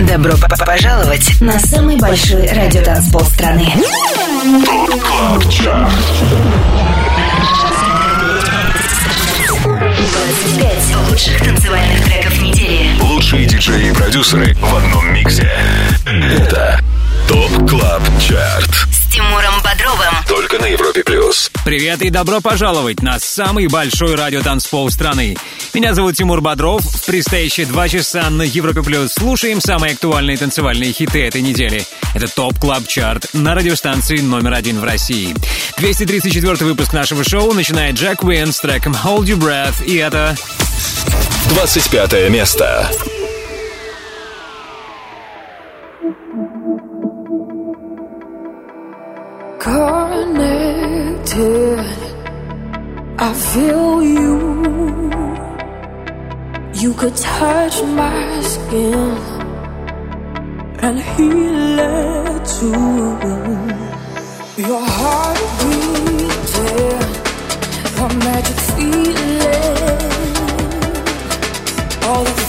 Добро пожаловать на самый большой радиотанцпол страны. ТОП КЛАБ ЧАРТ 25 лучших танцевальных треков недели. Лучшие диджеи и продюсеры в одном миксе. Это ТОП КЛАБ ЧАРТ. Тимуром Бодровым. Только на Европе Плюс. Привет и добро пожаловать на самый большой радиотанцпол страны. Меня зовут Тимур Бодров. В предстоящие два часа на Европе Плюс слушаем самые актуальные танцевальные хиты этой недели. Это Top Club Chart на радиостанции номер один в России. 234 выпуск нашего шоу начинает Джек Уинс с треком Hold Your Breath. И это 25 место. Connected. I feel you. You could touch my skin and heal it too. Your heart beating, your magic feeling, all the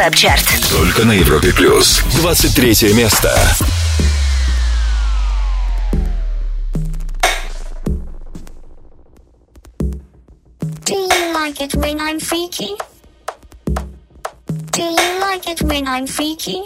Клаб Чарт. Только на Европе плюс. 23 место. Do you like it when I'm freaky? Do you like it when I'm freaky?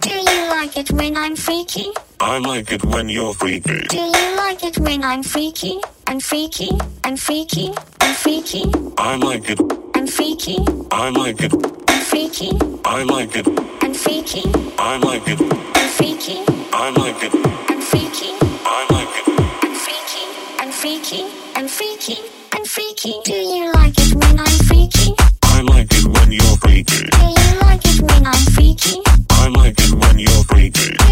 Do you like it when I'm freaky? I like it when you're freaky. Do you like it when I'm freaky? And freaky, and freaky, and freaky, I like it. and freaky, I like it. and freaky, I like it. and freaky, I like it. and freaky, I like it. and freaky, I like it. and freaky, and freaky, and freaky, and freaky. Do you like it when I'm freaky? I like it when you're freaky. Do you like it when I'm freaky? I like it when you're freaky.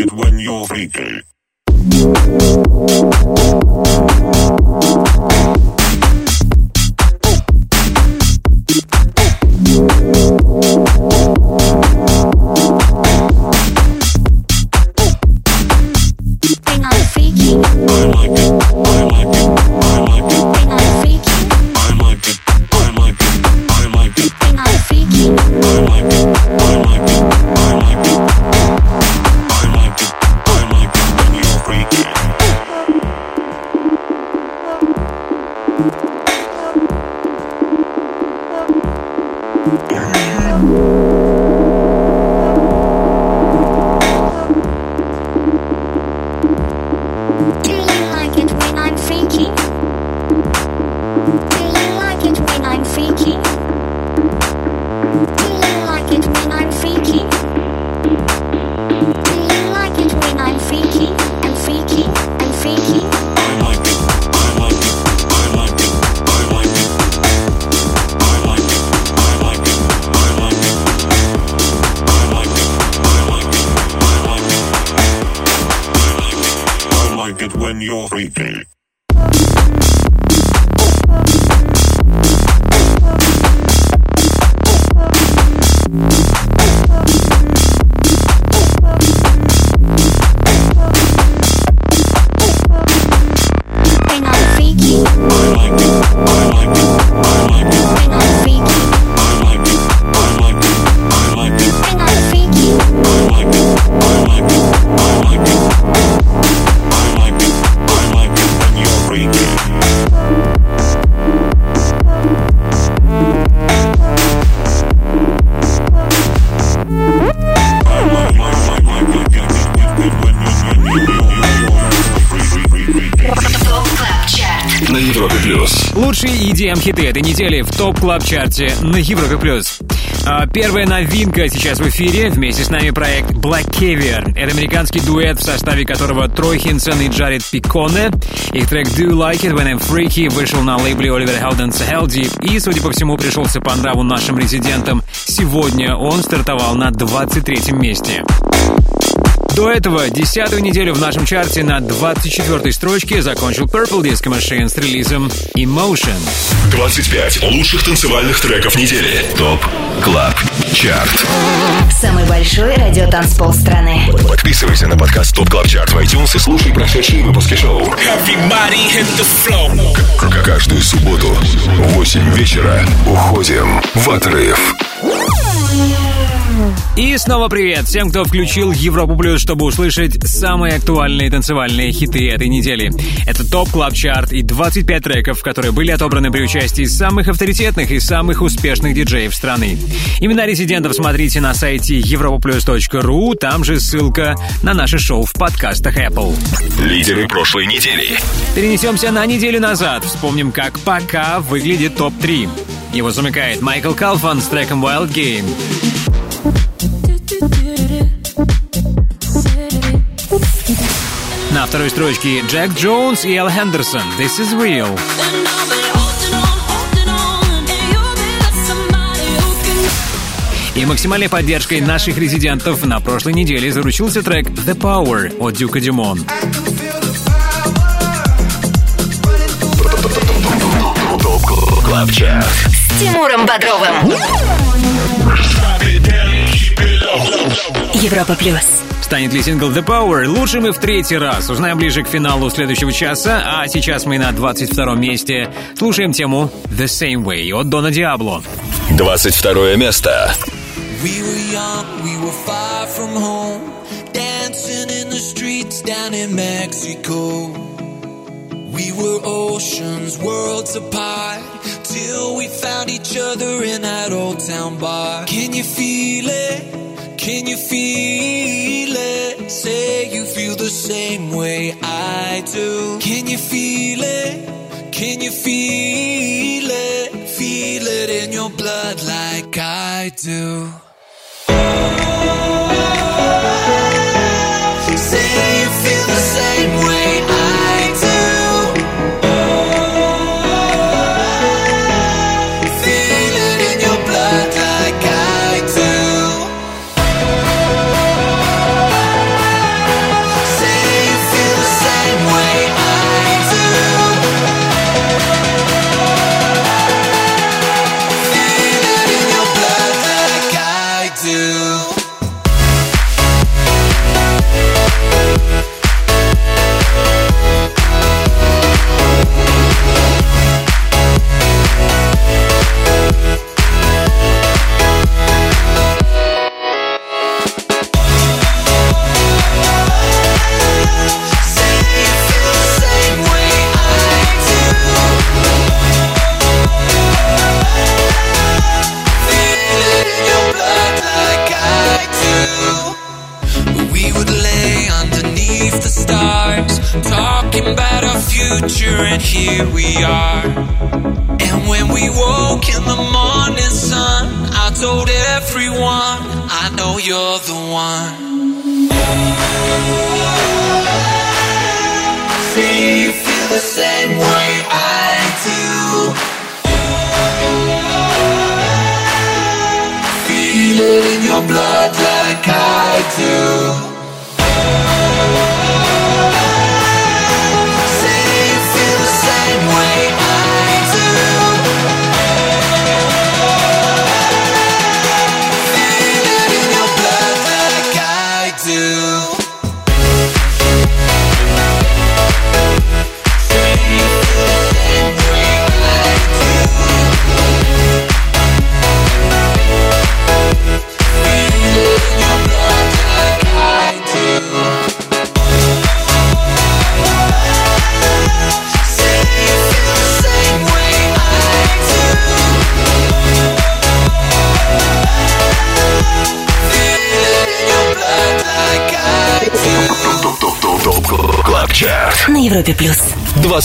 It when you're freaky. EDM-хиты этой недели в топ клаб чарте на Европе+. плюс. А, Первая новинка сейчас в эфире. Вместе с нами проект Black Caviar. Это американский дуэт, в составе которого Трой Хинсон и Джаред Пиконе. Их трек Do You Like It When I'm Freaky вышел на лейбле Оливера Хелденса Хелди и, судя по всему, пришелся по нраву нашим резидентам. Сегодня он стартовал на 23 месте. До этого десятую неделю в нашем чарте на 24 строчке закончил Purple Disco Machine с релизом Emotion. 25 лучших танцевальных треков недели. Top Club Chart. Самый большой радиотанцпол страны. Подписывайся на подкаст Top Club Chart в iTunes и слушай прошедшие выпуски шоу. К- Каждую субботу в 8 вечера уходим в отрыв. И снова привет всем, кто включил Европу Плюс, чтобы услышать самые актуальные танцевальные хиты этой недели. Это Top Club Chart и 25 треков, которые были отобраны при участии самых авторитетных и самых успешных диджеев страны. Имена резидентов смотрите на сайте europaplus.ru, там же ссылка на наше шоу в подкастах Apple. Лидеры прошлой недели. Перенесемся на неделю назад, вспомним, как пока выглядит ТОП-3. Его замыкает Майкл Калфан с треком Wild Game. На второй строчке Джек Джонс и Эл Хендерсон «This is real». И максимальной поддержкой наших резидентов на прошлой неделе заручился трек «The Power» от Дюка Дюмон. С Тимуром Бодровым. Европа плюс. Станет ли сингл The Power лучшим и в третий раз? Узнаем ближе к финалу следующего часа, а сейчас мы на 22 месте. Слушаем тему The Same Way от Дона Диабло. 22 место. We were young, we were far from home, dancing in the streets down in Mexico. We were oceans, worlds apart, till we found each other in that old town bar. Can you feel it? Can you feel it? Say you feel the same way I do. Can you feel it? Can you feel it? Feel it in your blood like I do.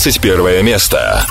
21 место.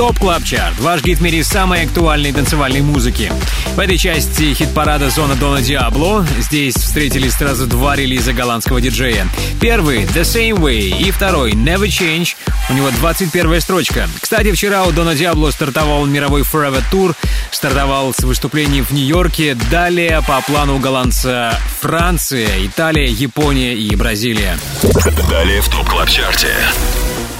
Top Club Chart, ваш гид в мире самой актуальной танцевальной музыки. В этой части хит-парада «Зона Дона Диабло». Здесь встретились сразу два релиза голландского диджея. Первый «The Same Way» и второй «Never Change». У него 21 строчка. Кстати, вчера у Дона Диабло стартовал мировой Forever Tour, стартовал с выступлений в Нью-Йорке. Далее по плану голландца Франция, Италия, Япония и Бразилия. Далее в Top Club Chart е.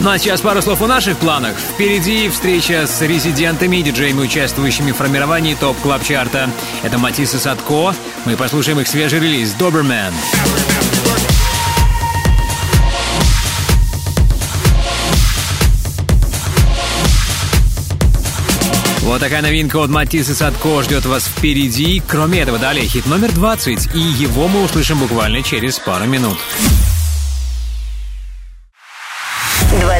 Ну а сейчас пару слов о наших планах. Впереди встреча с резидентами и диджеями, участвующими в формировании Top Club Chart а Это Матисс и Садко. Мы послушаем их свежий релиз «Dobermann». Вот такая новинка от Матисса Садко ждет вас впереди. Кроме этого, далее хит номер 20, и его мы услышим буквально через пару минут.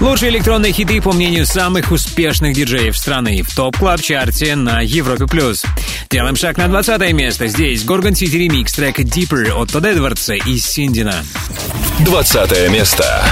Лучшие электронные хиты, по мнению самых успешных диджеев страны, в Top Club Chart е на Европе+. плюс. Делаем шаг на 20 место. Здесь Горгон Сити ремикс трека Deeper от Тодд Эдвардса и Синдина. 20 место.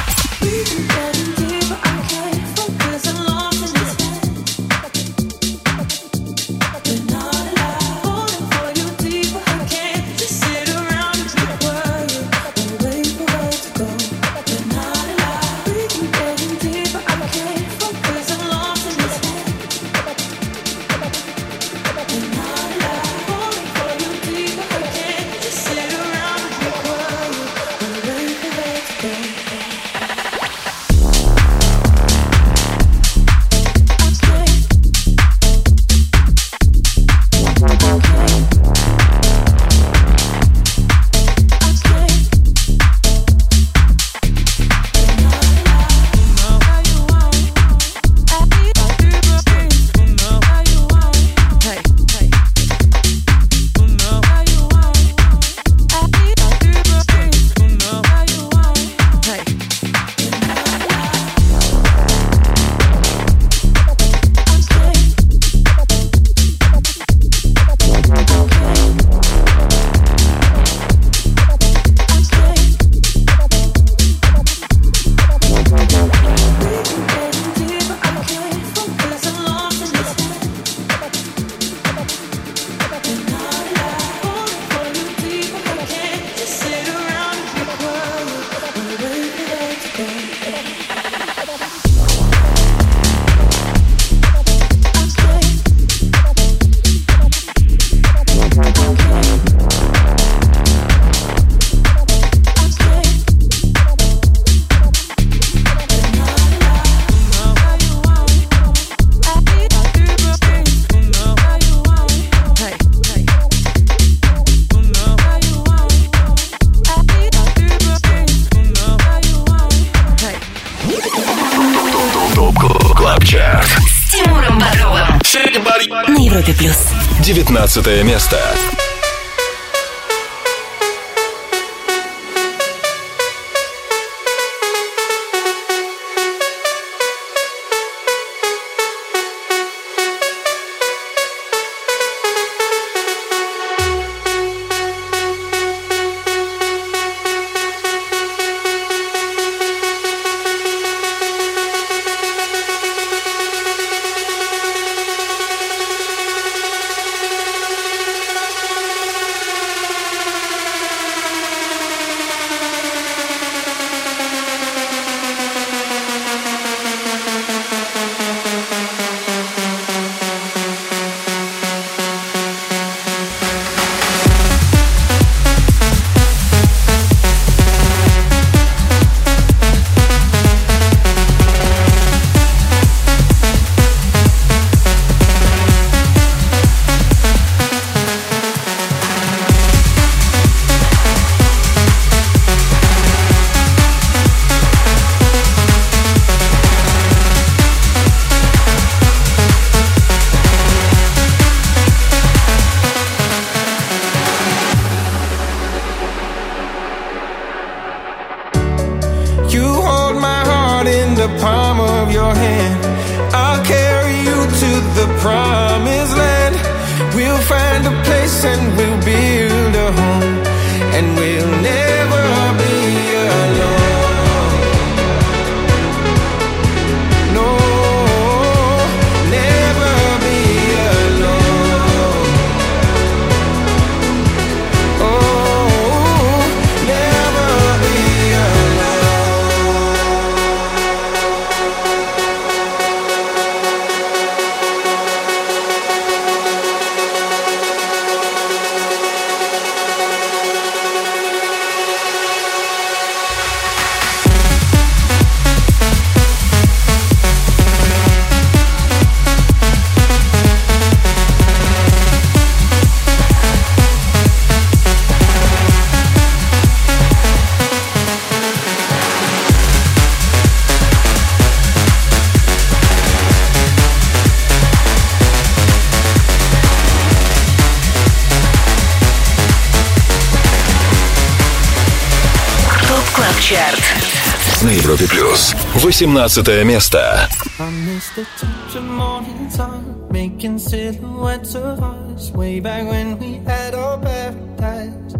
18 место. I miss the touch of morning sun, making silhouettes of us way back when we had our paradise.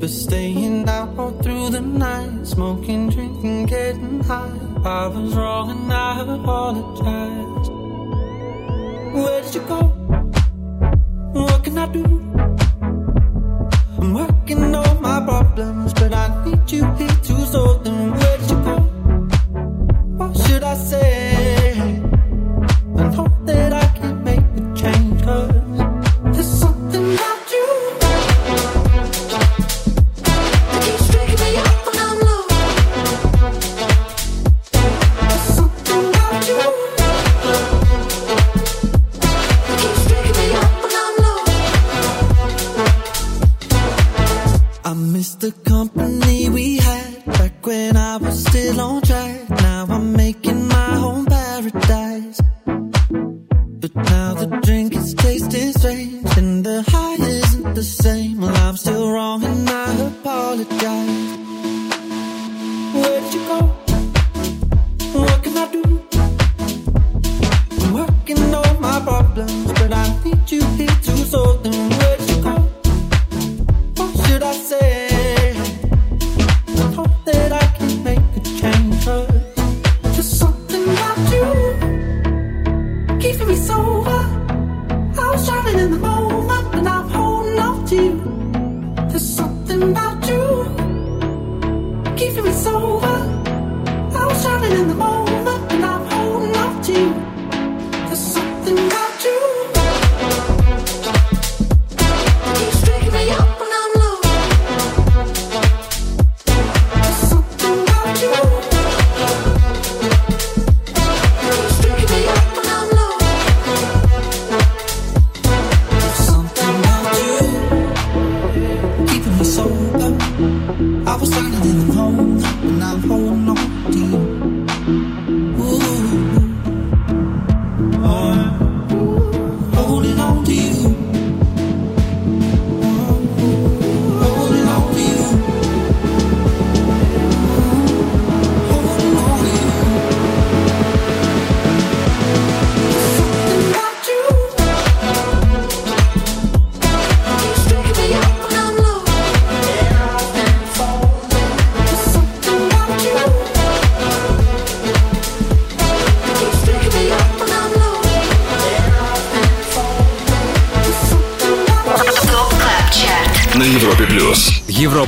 But staying out all through the night, smoking, drinking, getting high. I was wrong and I apologize. Drink is tasting strange and the high isn't the same. Well, I'm still wrong and I apologize. Where did you go? What can I do? I'm working on my problems, but I need you here to solve them.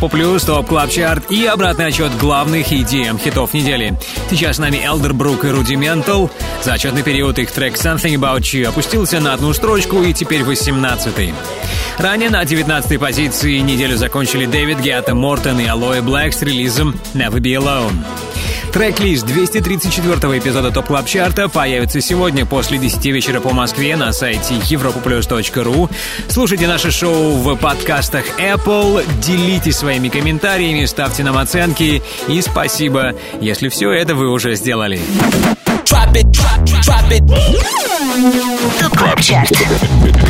Европа Плюс, Top Club Chart и обратный отчет главных EDM хитов недели. Сейчас с нами Elderbrook и Rudimental. За отчетный период их трек Something About You опустился на одну строчку и теперь 18-й. Ранее на 19-й позиции неделю закончили Дэвид Гетта, Мортон и Алоэ Блэк с релизом Never Be Alone. Трек-лист 234 эпизода Top Club Chart а появится сегодня после 10 вечера по Москве на сайте europaplus.ru. Слушайте наше шоу в подкастах Apple, делитесь своими комментариями, ставьте нам оценки и спасибо, если все это вы уже сделали. Club Chart.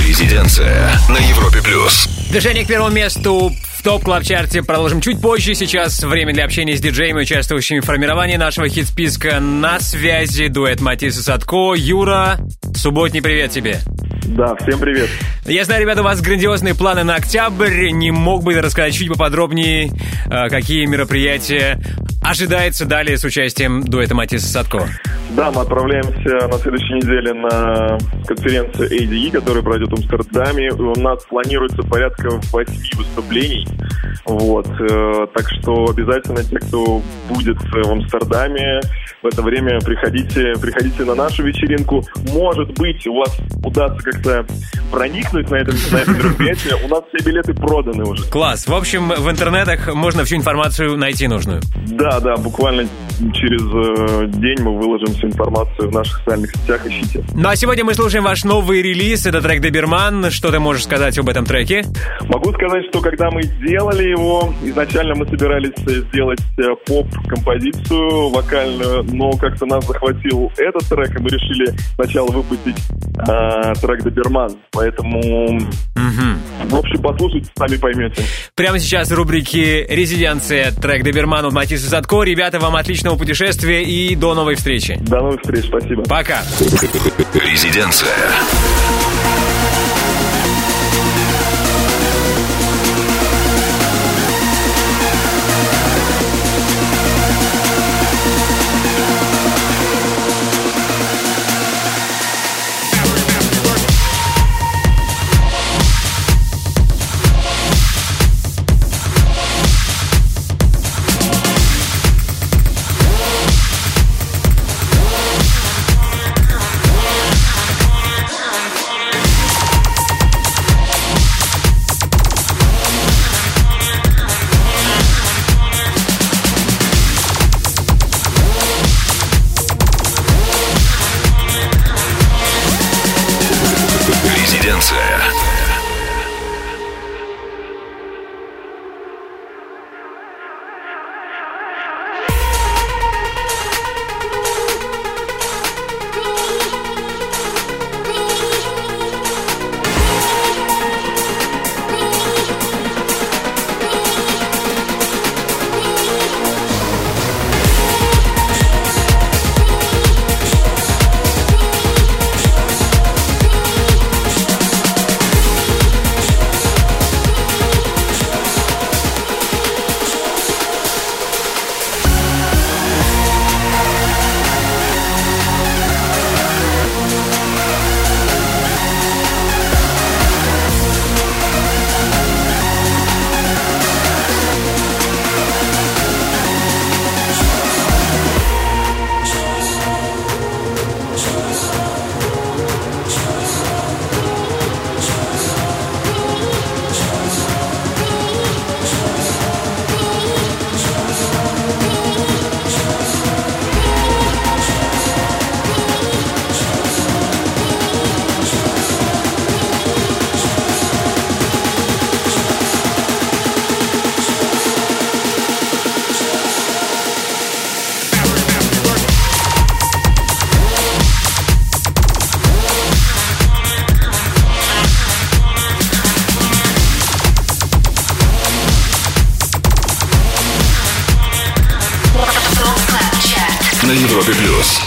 Резиденция на Европе плюс. Движение к первому месту в Top Club Chart е продолжим чуть позже. Сейчас время для общения с диджеями, участвующими в формировании нашего хит-списка. На связи дуэт Matisse & Sadko. Юра, субботний привет тебе. Да, всем привет. Я знаю, ребята, у вас грандиозные планы на октябрь. Не мог бы рассказать чуть поподробнее, э, какие мероприятия ожидается далее с участием дуэта Матисса Садко? Да, мы отправляемся на следующей неделе на конференцию ADE, которая пройдет в Амстердаме. У нас планируется порядка восьми выступлений. Вот. э, Так что обязательно те, кто будет в Амстердаме, в это время приходите, приходите на нашу вечеринку. Может быть, у вас удастся как-то проникнуть на это, на это мероприятие. У нас все билеты проданы уже. Класс. В общем, в интернетах можно всю информацию найти нужную. Да, да, буквально через э, день мы выложим всю информацию в наших социальных сетях. Ищите. Ну а сегодня мы слушаем ваш новый релиз. Это трек Доберман. Что ты можешь сказать об этом треке? Могу сказать, что когда мы делали его, изначально мы собирались э, сделать э, поп-композицию вокальную, но как-то нас захватил этот трек, и мы решили сначала выпустить э, трек Доберман. Поэтому, в общем, послушайте, сами поймете. Прямо сейчас в рубрике «Резиденция» трек Доберман от Матисса Садко. Ребята, вам отличного путешествия и до новой встречи. До новых встреч, спасибо. Пока. Резиденция.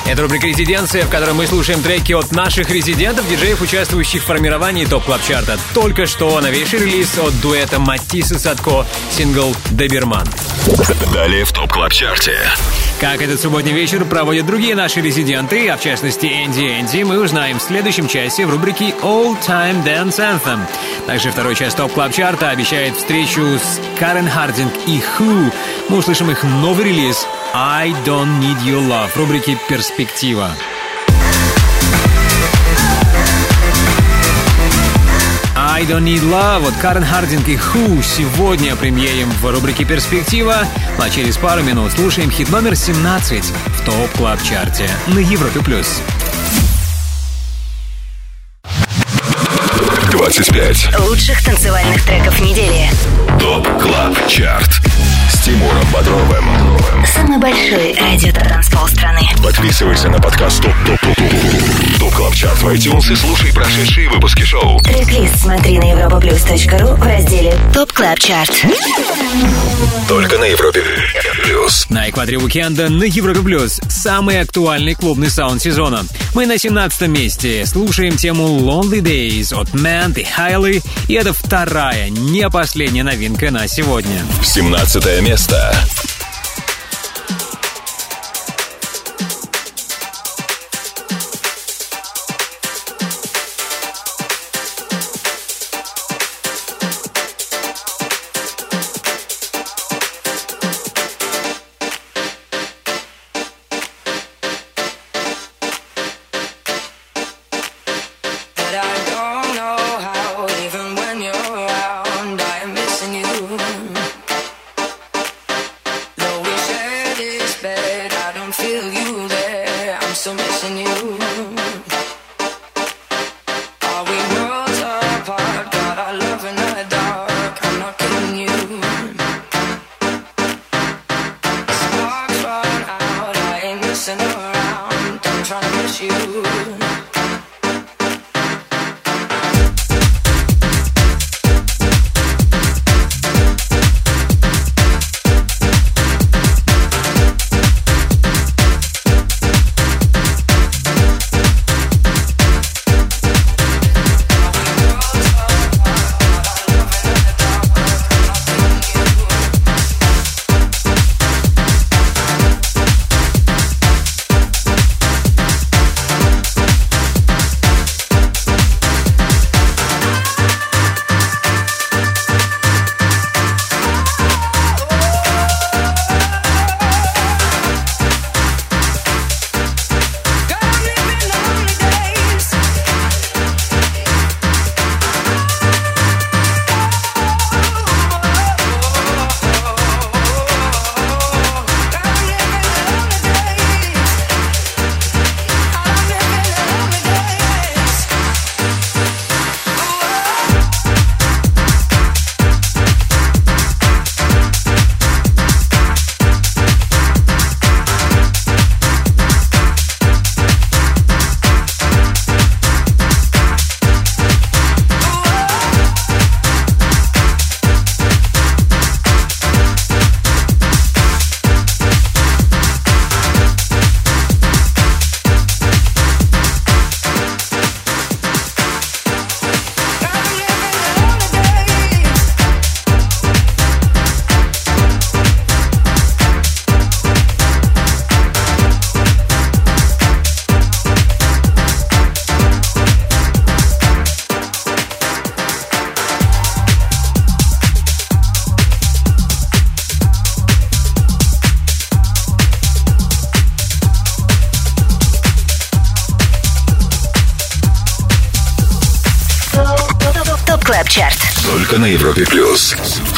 Это рубрика «Резиденция», в которой мы слушаем треки от наших резидентов, диджеев, участвующих в формировании Top Club Chart а Только что новейший релиз от дуэта Matisse & Sadko, сингл «Доберман». Далее в Top Club Chart е. Как этот субботний вечер проводят другие наши резиденты, а в частности Энди Энди, мы узнаем в следующем часе в рубрике All Time Dance Anthem. Также второй час Top Club Chart а обещает встречу с Карен Хардинг и Who. Мы услышим их новый релиз I Don't Need Your Love в рубрике «Перспектива». I Don't Need Love от Карен Хардинг и Who сегодня премьерим в рубрике «Перспектива», а через пару минут слушаем хит номер 17 в Top Club Chart е на Европе+. плюс. 25. Лучших танцевальных треков недели. Top Club Chart. С Тимуром Бодровым. Самый большой радиотанцпол страны. Подписывайся на подкаст Top Top Top Top Top Club Chart в iTunes и слушай прошедшие выпуски шоу. Трек-лист смотри на europaplus.ru в разделе Top Club Chart. Только на Европе Плюс. На экваторе уикенда на Европе Плюс самый актуальный клубный саунд сезона. Мы на 17 месте слушаем тему Lonely Days от Mant и Хайли, и это вторая, не последняя новинка на сегодня. 17 место. место.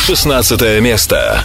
16 место.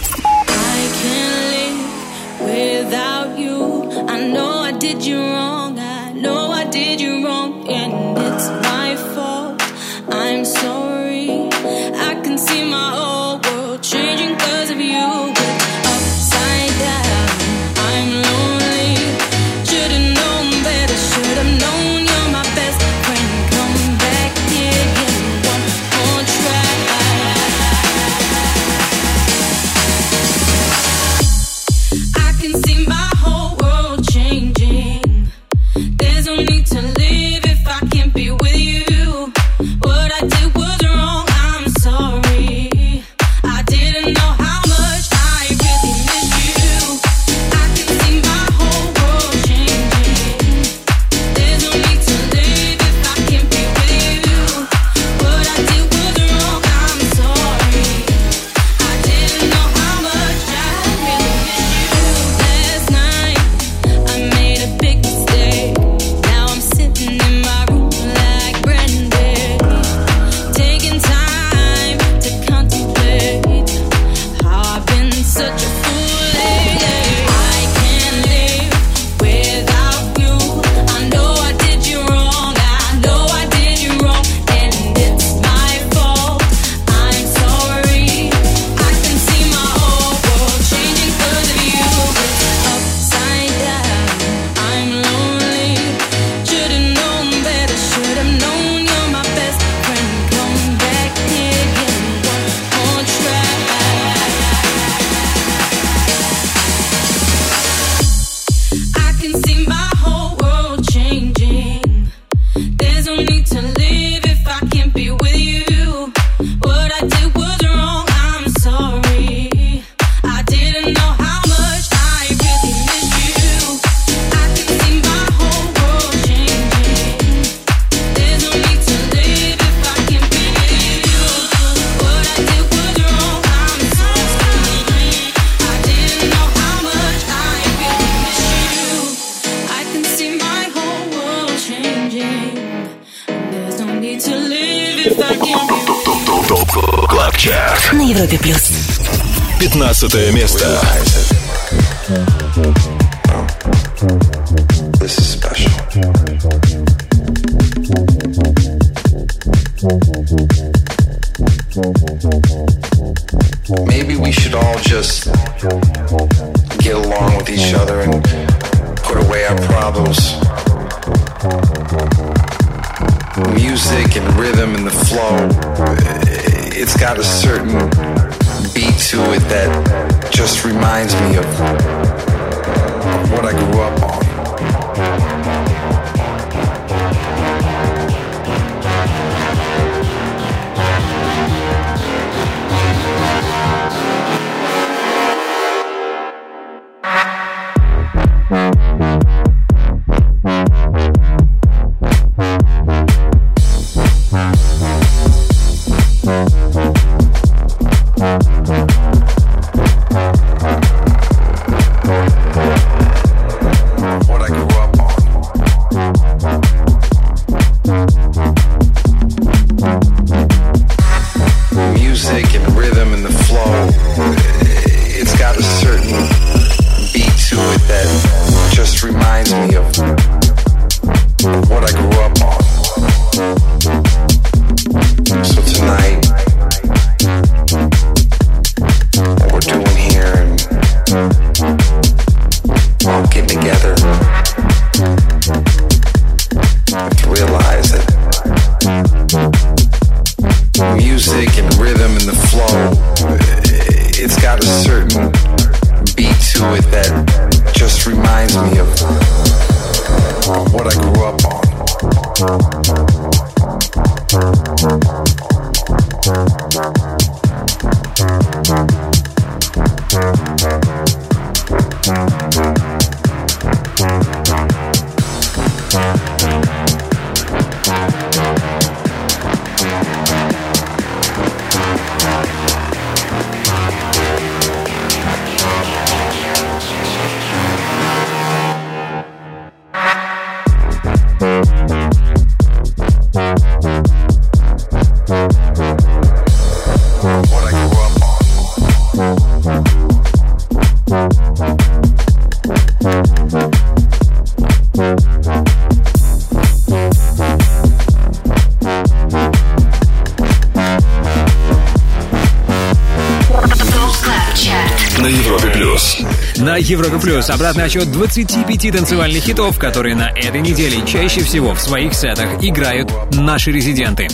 На Европе Плюс обратный отчет 25 танцевальных хитов, которые на этой неделе чаще всего в своих сетах играют наши резиденты.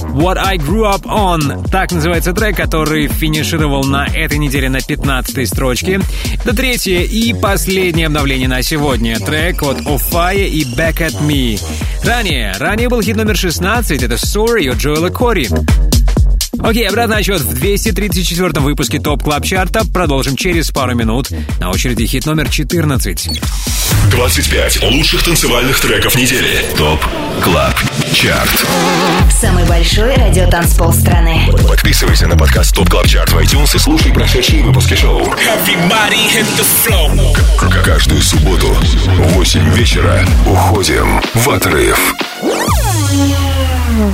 What I Grew Up On — так называется трек, который финишировал на этой неделе на 15 строчке. Это третье и последнее обновление на сегодня. Трек от Offaiah и Back at Me. Ранее, ранее был хит номер 16, это Sorry от Джоэла Кори. Окей, обратный отчет в 234 выпуске Top Club Chart а. Продолжим через пару минут. На очереди хит номер 14. 25 лучших танцевальных треков недели. Top Club Chart. Самый большой радиотанцпол страны. Подписывайся на подкаст Top Club Chart в iTunes и слушай прошедшие выпуски шоу. Каждую субботу в 8 вечера уходим в отрыв.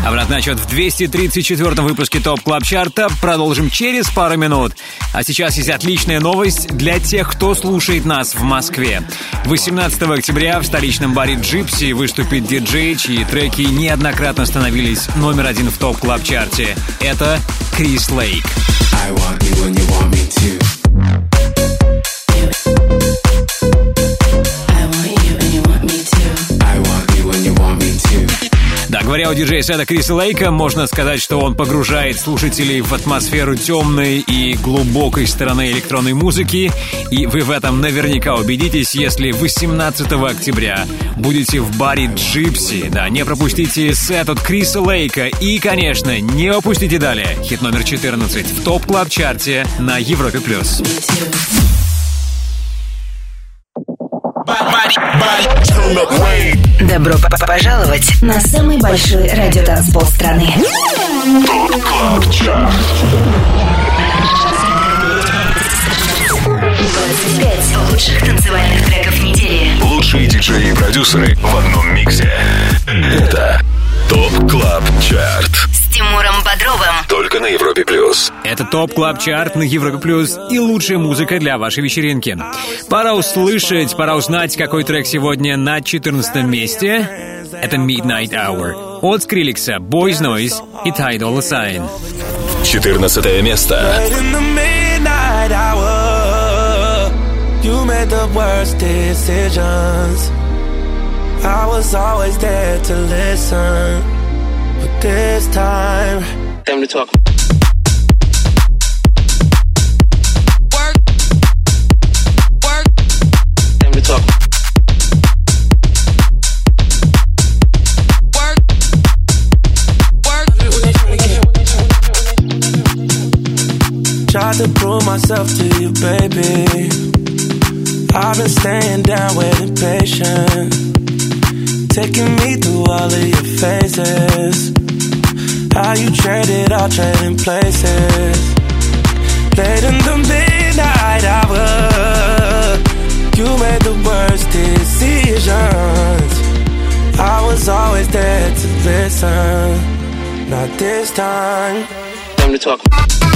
Обратный отчет в 234 выпуске Top Club Chart а. Продолжим через пару минут. А сейчас есть отличная новость для тех, кто слушает нас в Москве. 18 октября в столичном баре Gipsy выступит диджей, чьи треки неоднократно становились номер один в Top Club Chart е. Это Крис Лейк. I want you when you want me to. Говоря о диджей-сетах Криса Лейка, можно сказать, что он погружает слушателей в атмосферу темной и глубокой стороны электронной музыки. И вы в этом наверняка убедитесь, если 18 октября будете в баре Gipsy. Да, не пропустите сет от Криса Лейка. И, конечно, не пропустите далее. Хит номер 14 в Top Club Chart е на Европе+. плюс. Добро пожаловать на самый большой радиотанцпол страны. 25 лучших танцевальных треков недели. Лучшие диджеи и продюсеры в одном миксе. Это Top Club Chart. С Тимуром Бодровым. Только на Европе плюс. Это Top Club Chart на Европе Плюс и лучшая музыка для вашей вечеринки. Пора услышать, пора узнать, какой трек сегодня на 14 месте. Это Midnight Hour от Скриллекса, Boys Noize и Ty Dolla $ign. 14 место. You made the worst decisions. I was always there to listen, this time, time to talk. Work, work, time to talk. Work, work. Tried to prove myself to you, baby. I've been staying down, waiting patient. Taking me through all of your phases. How you traded, all trading places. Late in the midnight hour, you made the worst decisions. I was always there to listen. Not this time. Time to talk.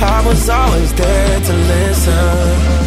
I was always there to listen.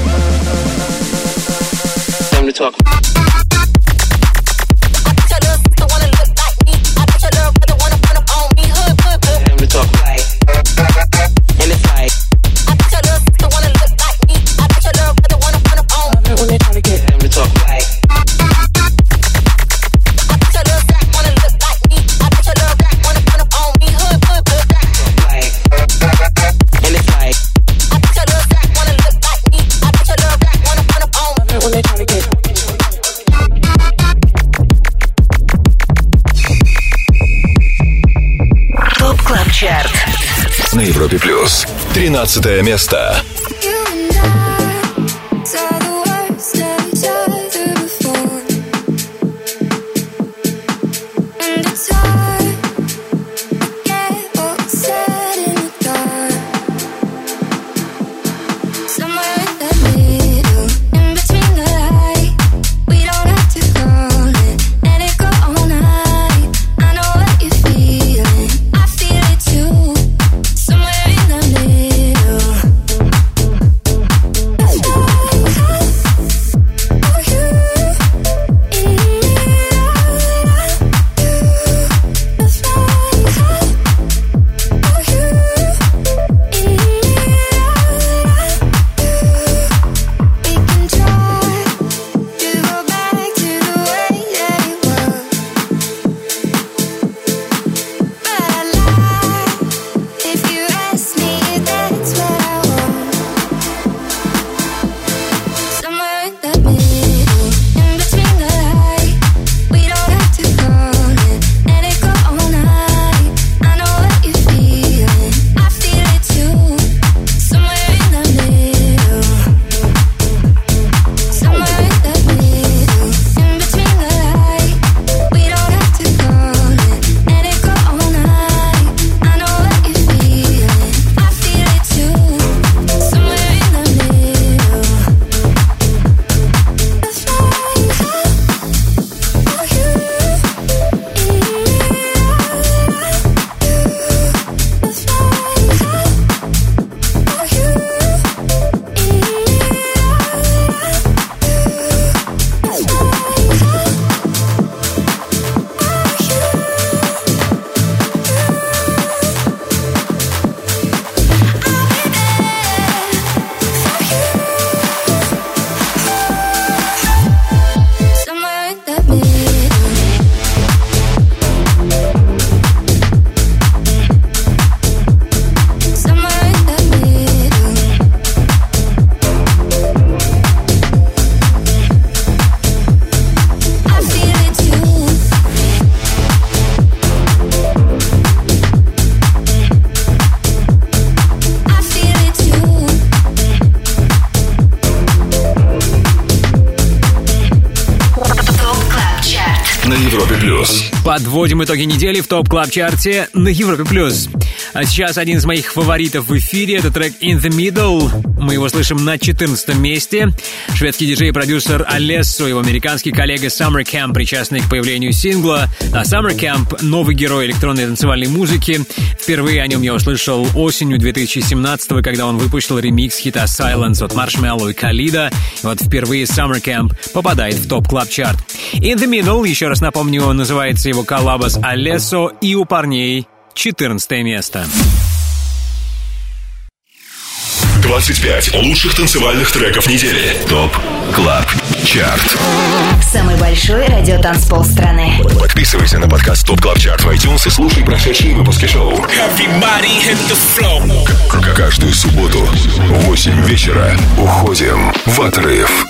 13 место. Подводим итоги недели в топ клаб чарте на Европе плюс. А сейчас один из моих фаворитов в эфире это трек In the Middle. Мы его слышим на 14 месте. Шведский диджей и продюсер Алессо, его американский коллега Summer Camp причастный к появлению сингла. А Summer Camp — новый герой электронной танцевальной музыки. Впервые о нем я услышал осенью 2017 когда он выпустил ремикс хита Silence от Marshmello и Калида. Вот впервые Summer Camp попадает в топ клаб чарт In the Middle, еще раз напомню, называется его коллаба с Алессо и у парней 14 место. 25 лучших танцевальных треков недели. ТОП КЛАБ ЧАРТ. Самый большой радиотанцпол страны. Подписывайся на подкаст ТОП КЛАБ ЧАРТ в iTunes и слушай прошедшие выпуски шоу. К- Каждую субботу в 8 вечера уходим в отрыв.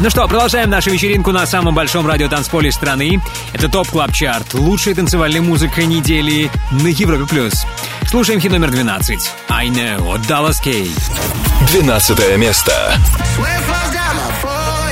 Ну что, продолжаем нашу вечеринку на самом большом радиотанцполе страны. Это Top Club Chart. Лучшая танцевальная музыка недели на Европе+. плюс. Слушаем хит номер 12. I Know от DallasK. 12 место. Sweat flows down my forehead.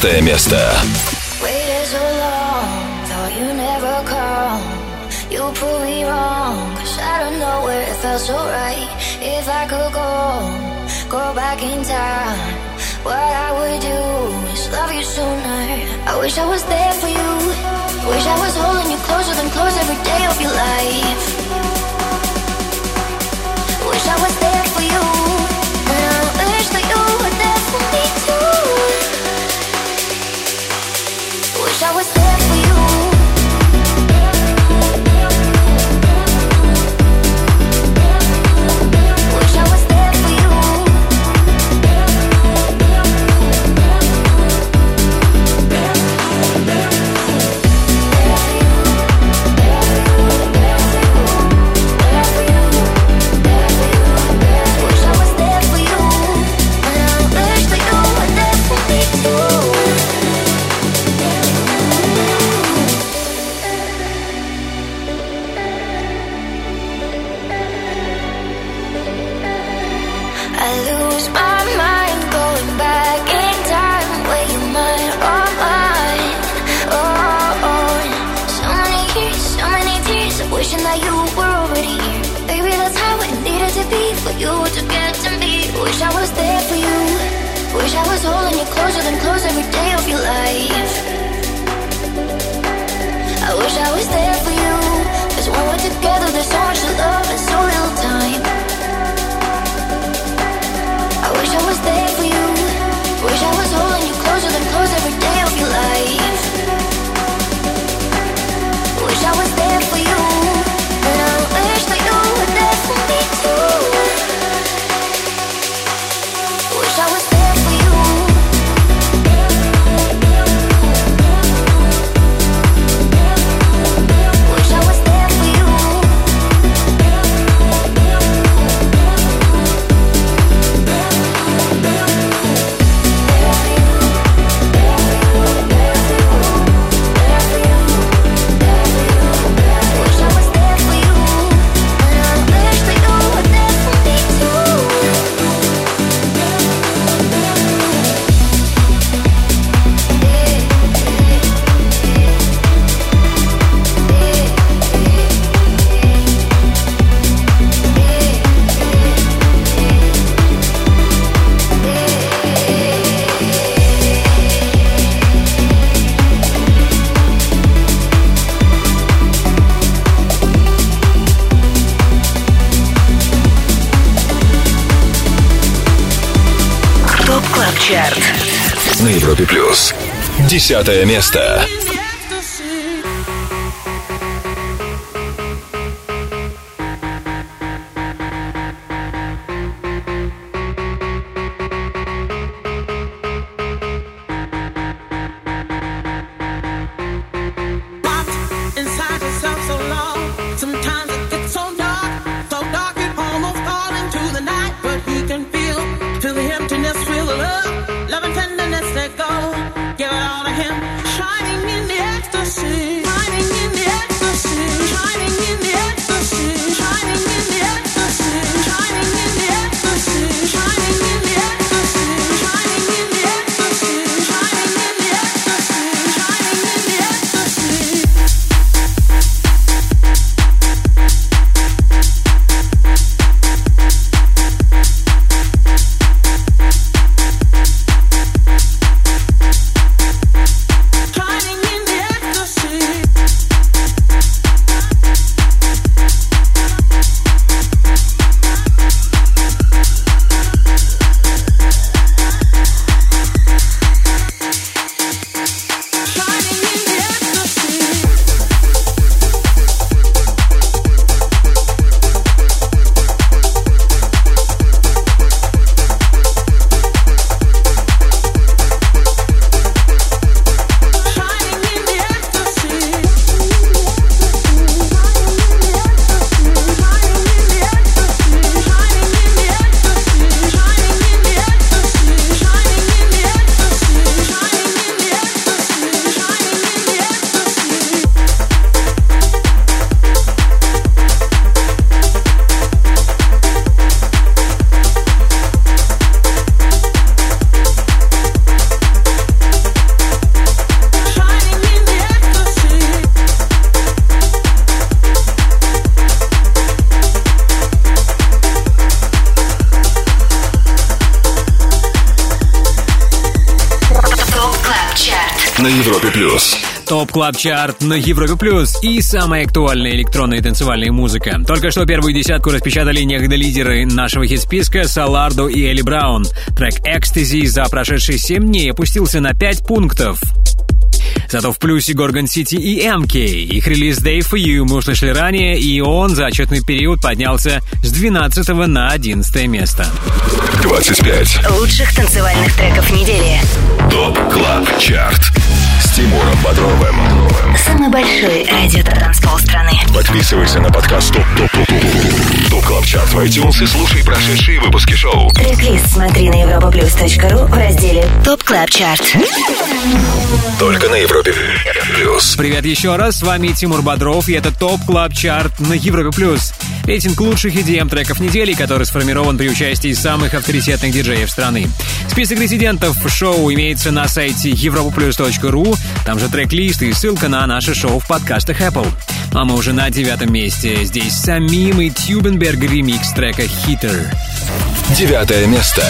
Sooner. I don't know where it fell so right. If I could go, go back in time. What I would do is love you soon. I wish I was there for you. Wish I was holding you closer than close every day of your life. 10 место. Top Club Chart на Европе Плюс и самая актуальная электронная и танцевальная музыка. Только что первую десятку распечатали некогда лидеры нашего хит-списка Solardo и Eli Brown. Трек «XTC» за прошедшие 7 дней опустился на 5 пунктов. Зато в плюсе Gorgon City и MK. Их релиз There for You мы услышали ранее, и он за отчетный период поднялся с 12 на 11 место. 25. Лучших танцевальных треков недели. Top Club Chart. Тимуром Бодровым. Самый большой радиотанцпол страны. Подписывайся на подкаст Top Top Top Top Top Club Chart в iTunes и слушай прошедшие выпуски шоу. Трек-лист смотри на europaplus.ru в разделе Top Club Chart. Только на Европе плюс. Привет еще раз, с вами Тимур Бодров, и это Top Club Chart на Европе+. плюс. Рейтинг лучших EDM треков недели, который сформирован при участии самых авторитетных диджеев страны. Список резидентов шоу имеется на сайте europaplus.ru, там же трек-лист и ссылка на наше шоу в подкастах Apple. А мы уже на девятом месте. Здесь самим и Тюбенберг ремикс трека «Hitter». Девятое место.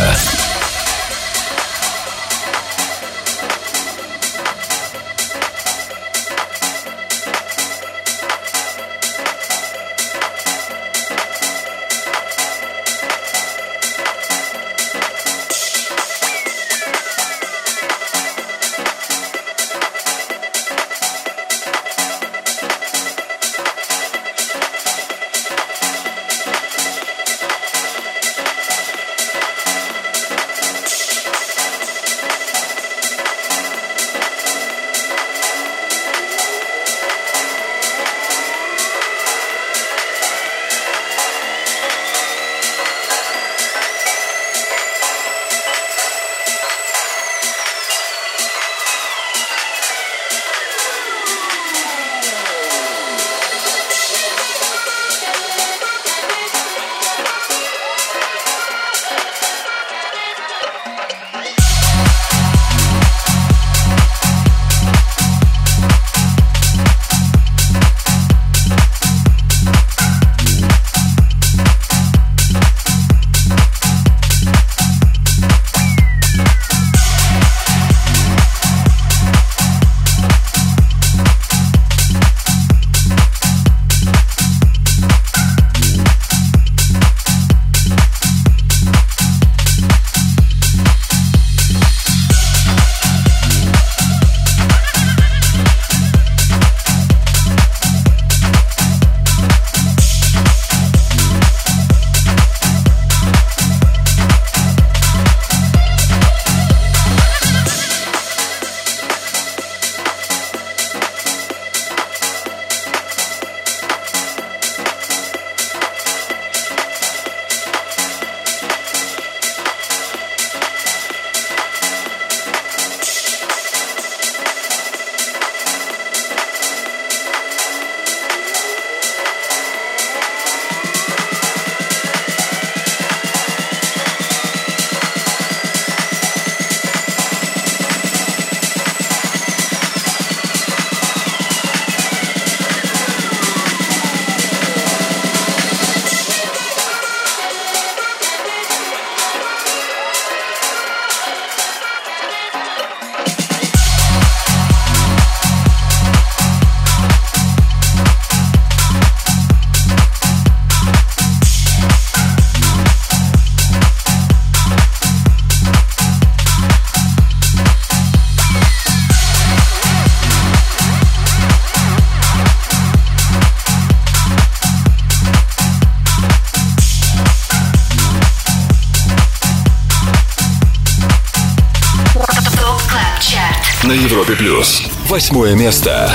На Европе плюс. Восьмое место.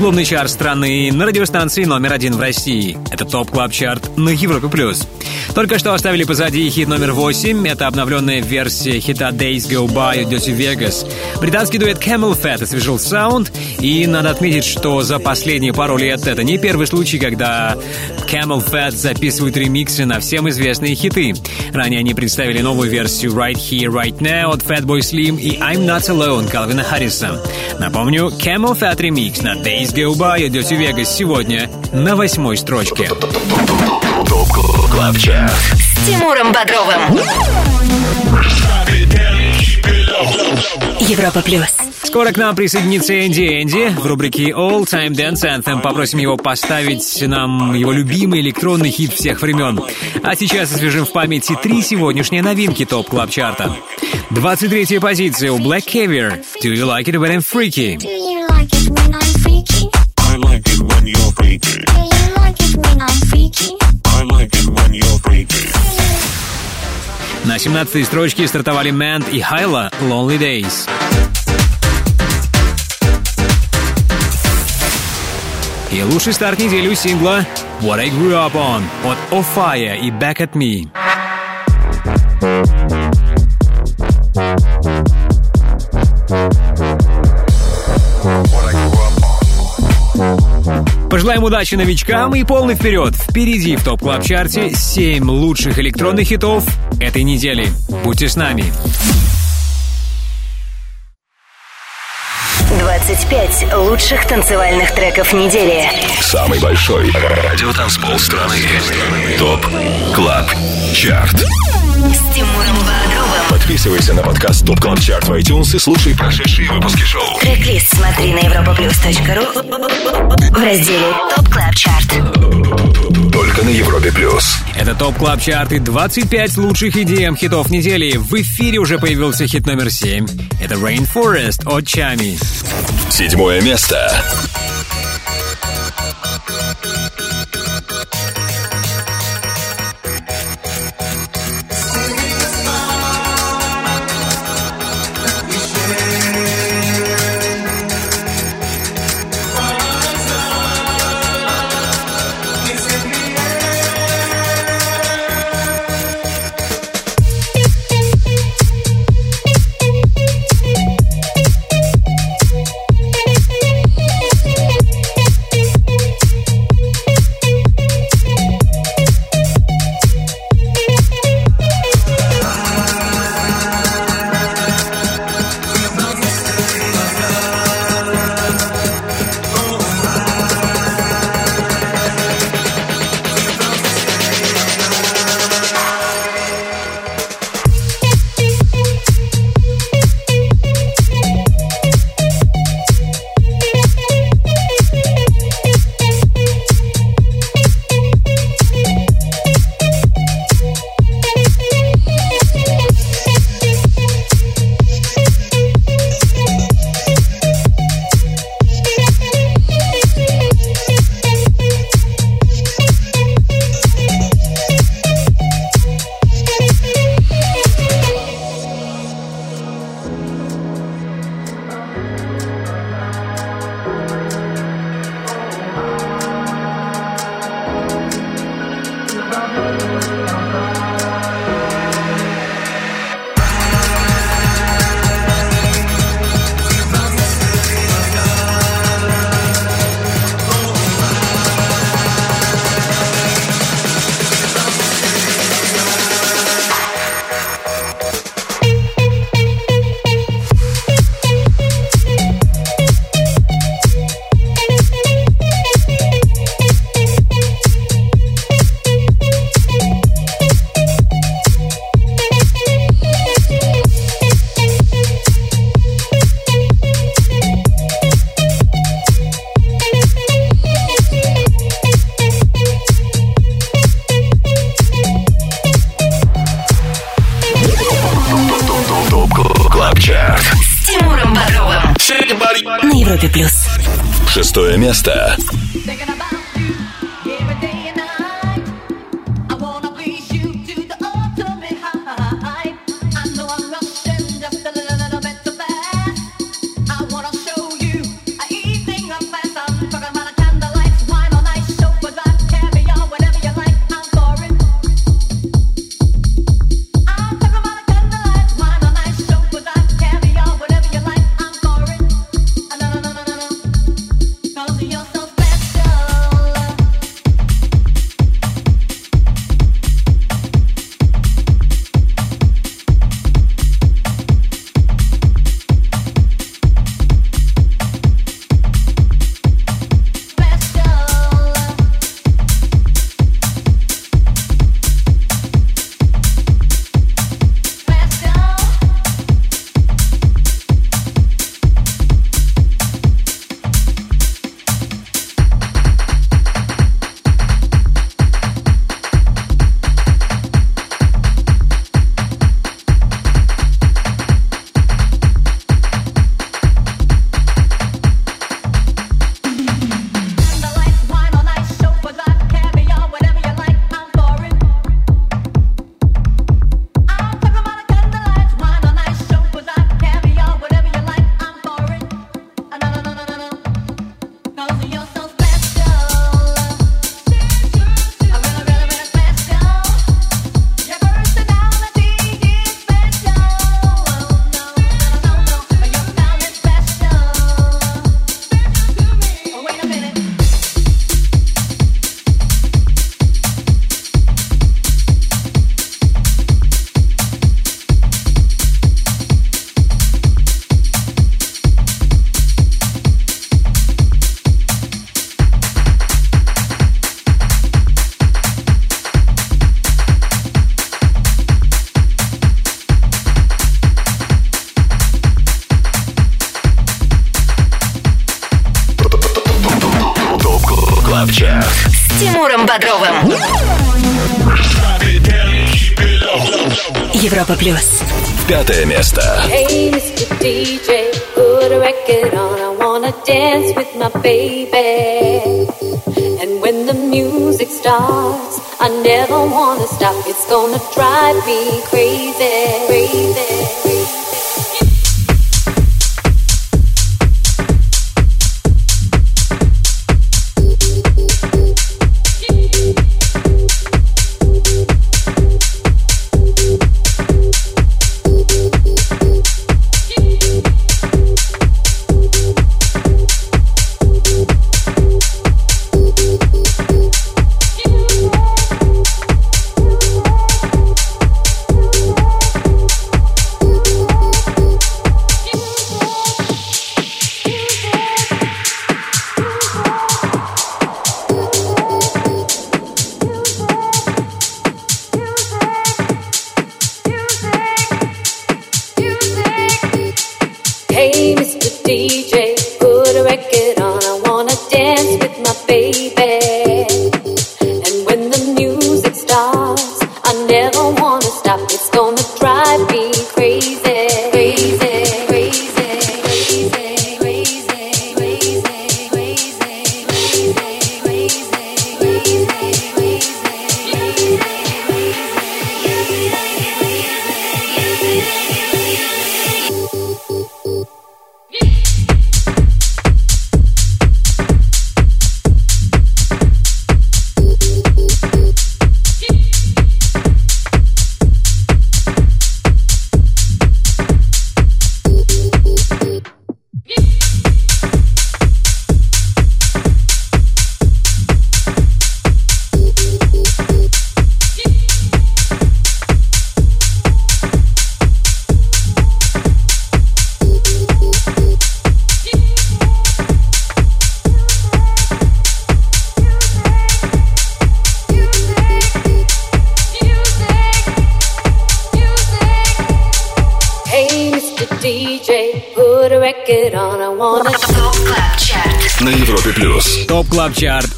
Клубный чарт страны на радиостанции номер один в России. Это Top Club Chart на Европе+. плюс. Только что оставили позади хит номер 8. Это обновленная версия хита Days Go By от Dirty Vegas. Британский дуэт CamelPhat освежил саунд. И надо отметить, что за последние пару лет это не первый случай, когда CamelPhat записывают ремиксы на всем известные хиты. Ранее они представили новую версию Right Here, Right Now от Fatboy Slim и I'm Not Alone Калвина Харриса. Напомню, Camel Fat ремикс на Days Go By от Dirty Vegas сегодня на восьмой строчке. С Тимуром Бодровым. Европа плюс. Скоро к нам присоединится Энди Энди в рубрике All Time Dance Anthem. Попросим его поставить нам его любимый электронный хит всех времен. А сейчас освежим в памяти три сегодняшние новинки топ клаб чарта 23 позиция у Black Caviar. Do you like it when I'm freaky? На 17 строчке стартовали Мэнд и Хайла Lonely Days. И лучший старт недели у сингла What I Grew Up On от Офая и Back at Me. Пожелаем удачи новичкам и полный вперед! Впереди в Top Club Chart е 7 лучших электронных хитов этой недели. Будьте с нами! 25 лучших танцевальных треков недели. Самый большой радиотанцпол страны. Top Club Chart. С Тимуром. Подписывайся на подкаст Top Club Chart в iTunes и слушай прошедшие выпуски шоу. Трек-лист смотри на europaplus.ru в разделе Top Club Chart. Только на Европе плюс. Это Top Club Chart 25 лучших EDM хитов недели. В эфире уже появился хит номер 7. Это Rainforest от Tchami. Седьмое место.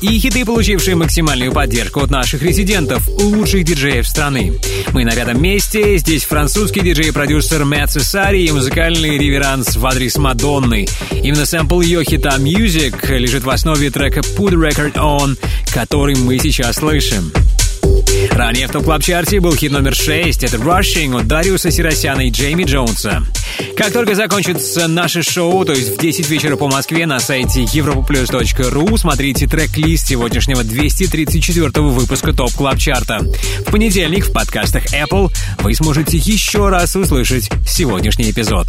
И хиты, получившие максимальную поддержку от наших резидентов, лучших диджеев страны. Мы на пятом месте. Здесь французский диджей и продюсер Мэтт Цесари и музыкальный реверанс в адрес Мадонны. Именно сэмпл ее хита Music лежит в основе трека Put Record On, который мы сейчас слышим. Ранее в топ клаб чарте был хит номер 6. Это Rushing от Дариуса Сиросяна и Джейми Джонса. Как только закончится наше шоу, то есть в 10 вечера по Москве на сайте europoplus.ru, смотрите трек-лист сегодняшнего 234 выпуска топ клаб чарта. В понедельник в подкастах Apple вы сможете еще раз услышать сегодняшний эпизод.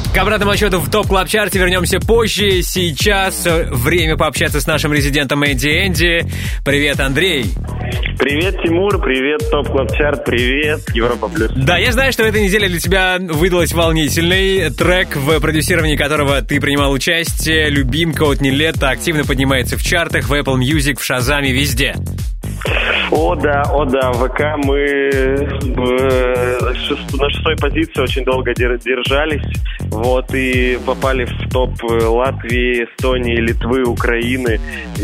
К обратному отсчету в Top Club Chart е вернемся позже. Сейчас э, время пообщаться с нашим резидентом Энди Энди. Привет, Андрей. Привет, Тимур, привет, Top Club Chart, привет, Европа Плюс. Да, я знаю, что эта неделя для тебя выдалась волнительной. Трек, в продюсировании которого ты принимал участие, «Любимка» от Niletto, активно поднимается в чартах, в Apple Music, в Shazam е, везде. О, да, о, да, в ВК мы э, шест- на шестой позиции очень долго дер- держались, вот, и попали в топ э, Латвии, Эстонии, Литвы, Украины, и,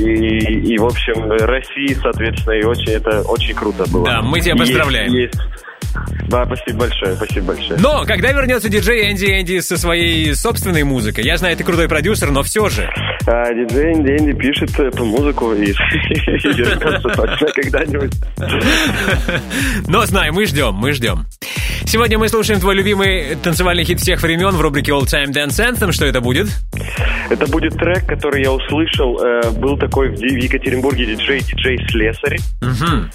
и, в общем, России, соответственно, и очень, это очень круто было. Да, мы тебя Есть- поздравляем. есть. Да, спасибо большое, спасибо большое. Но когда вернется диджей Энди Энди со своей собственной музыкой? Я знаю, ты крутой продюсер, но все же. А, диджей Инди Инди пишет эту музыку и, вернется точно когда-нибудь. Но знай, мы ждем, мы ждем. Сегодня мы слушаем твой любимый танцевальный хит всех времен в рубрике All Time Dance Anthem. Что это будет? Это будет трек, который я услышал. э, был такой в в Екатеринбурге диджей, диджей Слесарь.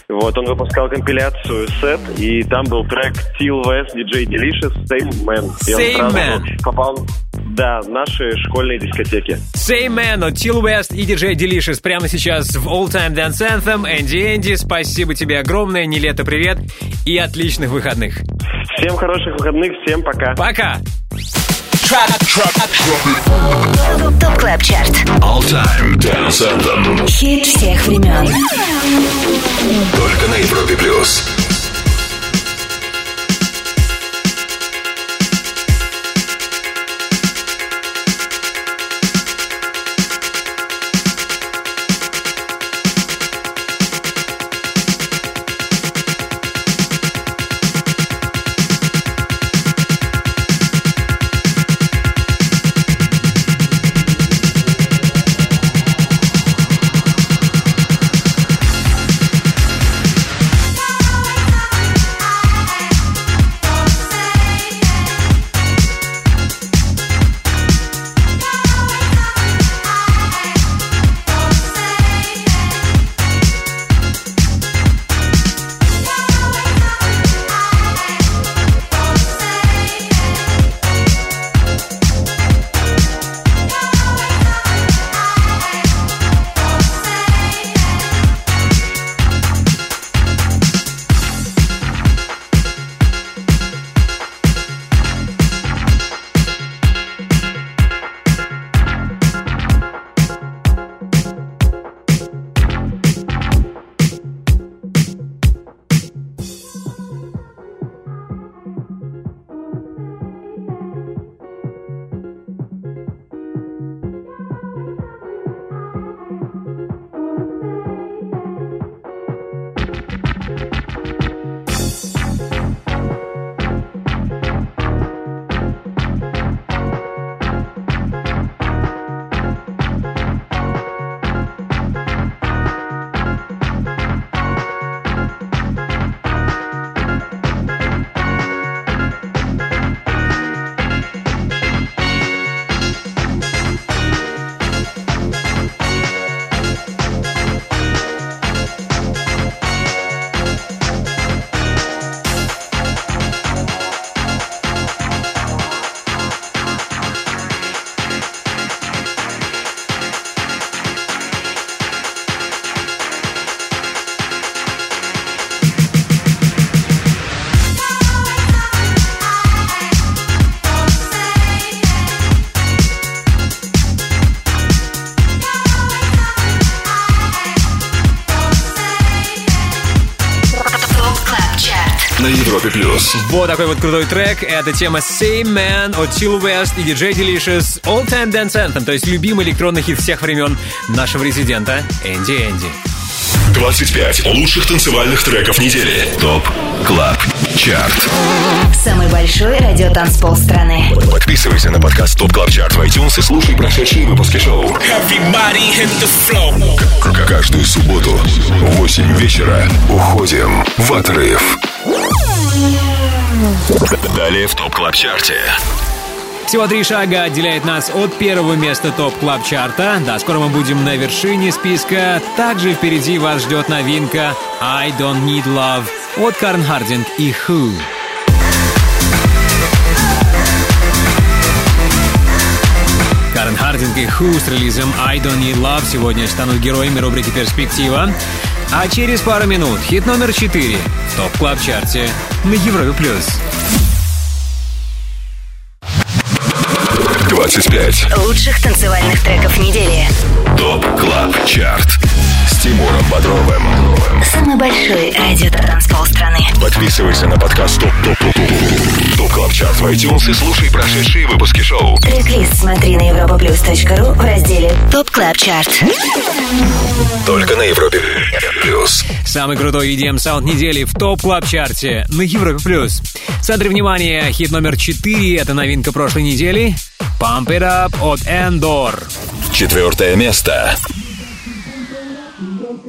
Вот, он выпускал компиляцию сет, и там был трек Till West, диджей Delicious, Same Man. Same Man. Попал, да, наши школьные дискотеки. Same Man от Till West и диджей Delicious прямо сейчас в All Time Dance Anthem. Энди Энди, спасибо тебе огромное. Niletto, привет. И отличных выходных. Всем хороших выходных, всем пока. Пока. Top Club Chart. All Time Dance Anthem. Хит всех времен. Только на Европе плюс. Вот такой вот крутой трек. Это тема Same Man от Chill West и DJ Delicious All Time Dance Anthem, то есть любимый электронный хит всех времен нашего резидента Энди Энди. 25 лучших танцевальных треков недели. ТОП КЛАБ ЧАРТ. Самый большой радиотанцпол страны. Подписывайся на подкаст ТОП КЛАБ ЧАРТ в iTunes и слушай прошедшие выпуски шоу. К- Каждую субботу в 8 вечера уходим в отрыв. Далее в Top Club Chart е. Всего три шага отделяет нас от первого места Top Club Chart а. Да, скоро мы будем на вершине списка. Также впереди вас ждет новинка I Don't Need Love от Карен Хардинг и Who. Карен Хардинг и Who с релизом I Don't Need Love сегодня станут героями рубрики «Перспектива». А через пару минут хит номер 4 в Top Club Chart е на Европе+. плюс. 25 Лучших танцевальных треков недели. Top Club Chart Тимуром Бодровым. Самый большой радиотанцпол страны. Подписывайся на подкаст Top Top Top Top Top Club Chart в iTunes и слушай прошедшие выпуски шоу. Трек-лист смотри на europaplus.ru в разделе Top Club Chart. Только на Европе плюс. Самый крутой EDM саунд недели в топ клаб чарте на Европе+. плюс. В центре внимания хит номер 4 — это новинка прошлой недели. Pump It Up от Endor. Четвертое место.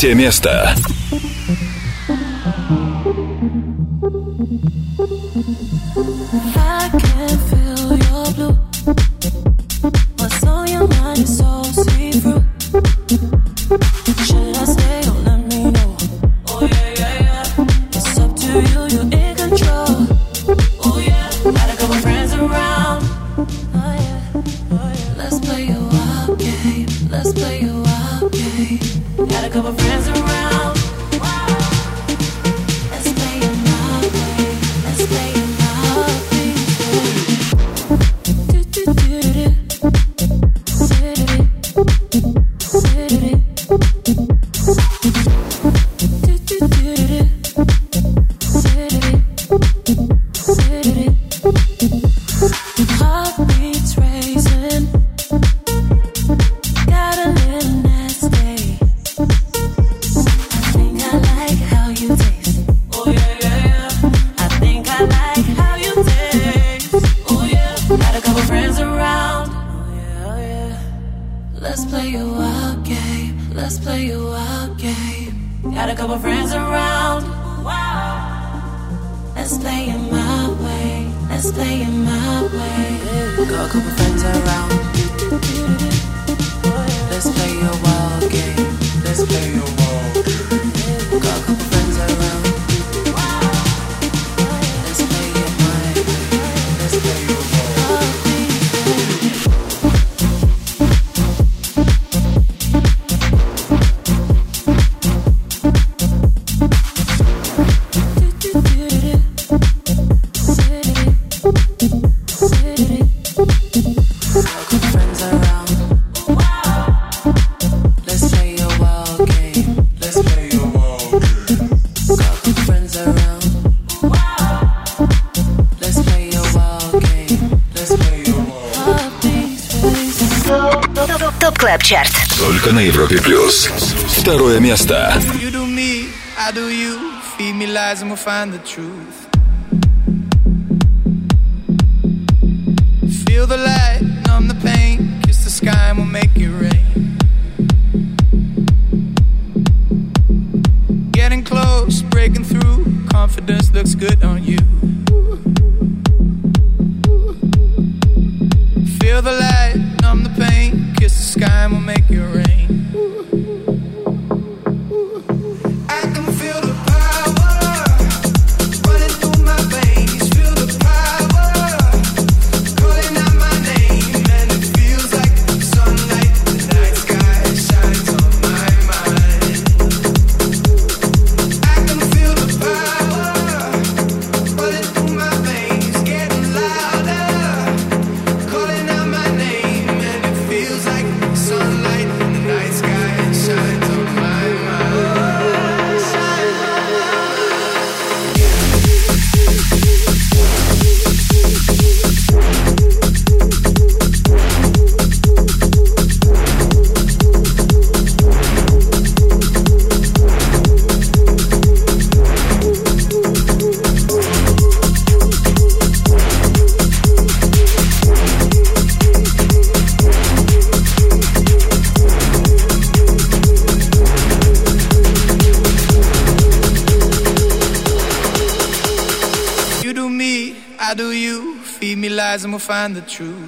Третье место. на Европе плюс. Второе место. You do me, I do you. Feed me lies and we'll find the truth. the truth.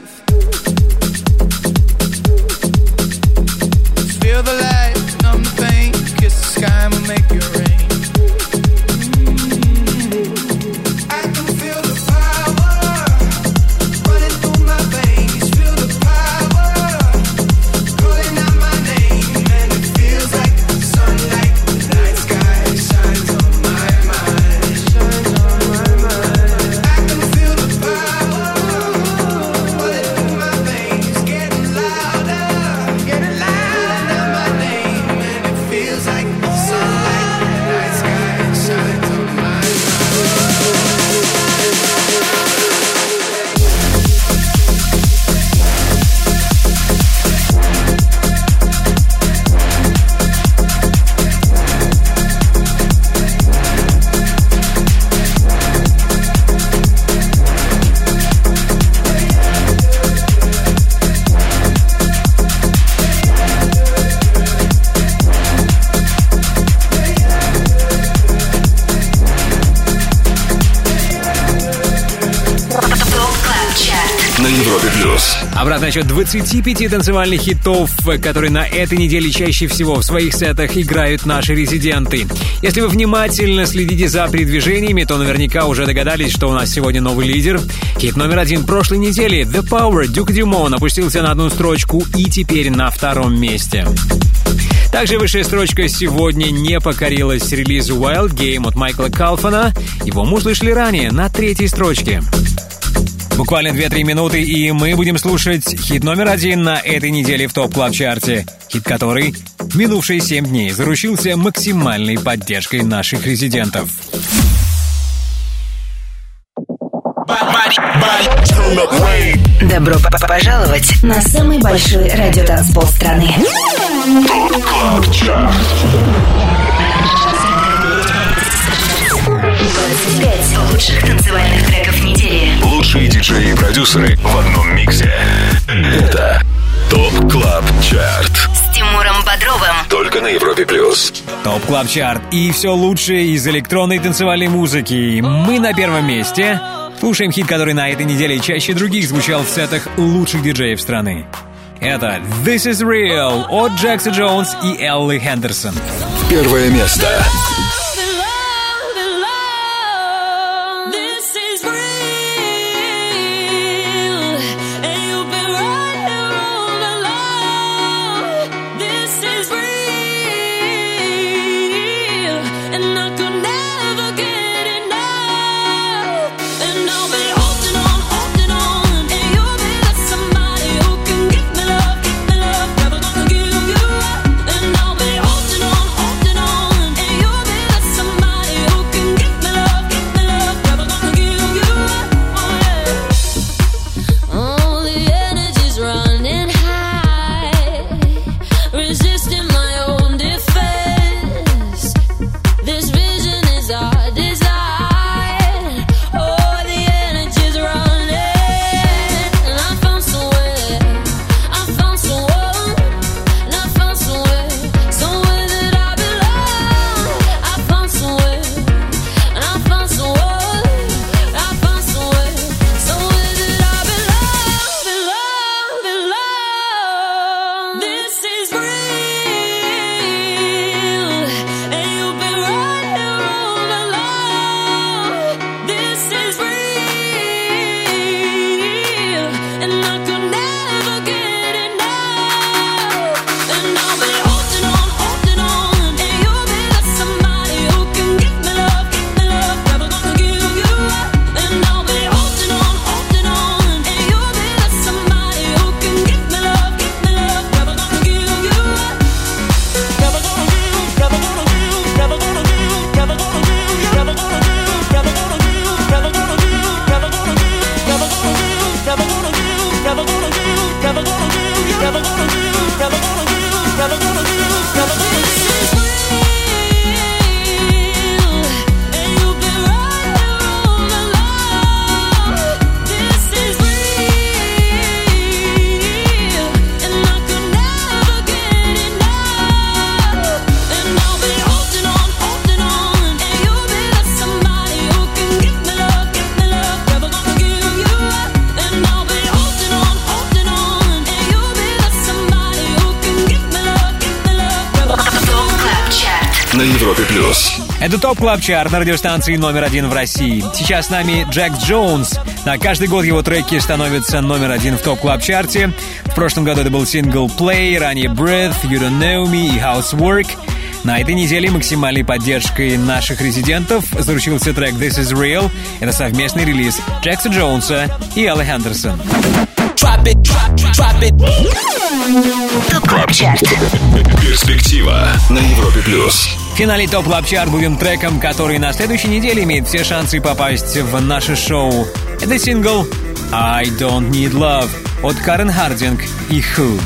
Насчет 25 танцевальных хитов, которые на этой неделе чаще всего в своих сетах играют наши резиденты. Если вы внимательно следите за передвижениями, то наверняка уже догадались, что у нас сегодня новый лидер. Хит номер один прошлой недели The Power Duke Dumont опустился на одну строчку и теперь на втором месте. Также высшая строчка сегодня не покорилась релизу Wild Game от Майкла Калфана. Его мы услышали ранее на третьей строчке. Буквально 2-3 минуты, и мы будем слушать хит номер один на этой неделе в Top Club Chart е. Хит который в минувшие 7 дней заручился максимальной поддержкой наших резидентов. Добро пожаловать на самый большой радиотанцпол страны. Top Club Chart. 25 лучших танцевальных треков недели. Лучшие диджеи и продюсеры в одном миксе. Это Top Club Chart. С Тимуром Бодровым. Только на Европе Плюс. Top Club Chart и все лучшее из электронной танцевальной музыки. Мы на первом месте. Слушаем хит, который на этой неделе чаще других звучал в сетах лучших диджеев страны. Это This Is Real от Джекса Джонса и Элли Хендерсон. Первое место. Это Top Club Chart на радиостанции номер один в России. Сейчас с нами Джекс Джонс. На каждый год его треки становятся номер один в Top Club Chart е. В прошлом году это был сингл Play, ранее Breathe, You Don't Know Me и Housework. На этой неделе максимальной поддержкой наших резидентов заручился трек This Is Real. Это совместный релиз Джекса Джонса и Элли Хендерсон. Перспектива на Европе Плюс. В финале Top Club Chart будем треком, который на следующей неделе имеет все шансы попасть в наше шоу. Это сингл I Don't Need Love от Карен Хардинг и Who.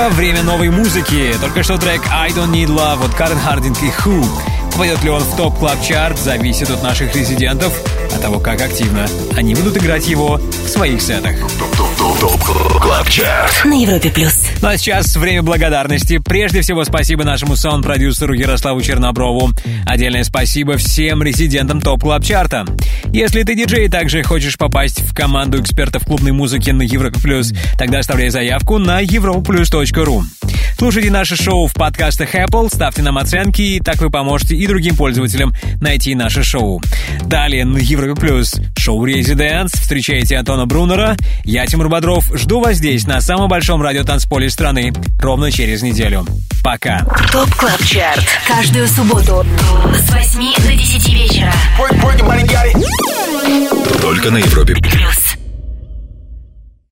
Перспектива — время новой музыки. Только что трек «I Don't Need Love» от Карен Хардинг и Who. Попадет ли он в Top Club Chart зависит от наших резидентов, от того, как активно они будут играть его в своих сетах. На Европе плюс. Ну а сейчас время благодарности. Прежде всего, спасибо нашему саунд-продюсеру Ярославу Черноброву. Отдельное спасибо всем резидентам Top Club Chart а. Если ты диджей и также хочешь попасть в команду экспертов клубной музыки на Европе Плюс, тогда оставляй заявку на europaplus.ru. Слушайте наше шоу в подкастах Apple, ставьте нам оценки, и так вы поможете и другим пользователям найти наше шоу. Далее на Европе Плюс шоу Residance. Встречайте Антона Брунера. Я, Тимур Бодров, жду вас здесь, на самом большом радиотанцполе страны, ровно через неделю. Пока. Top Club Chart. Каждую субботу с 8 до 10 вечера. Только на Европе Плюс.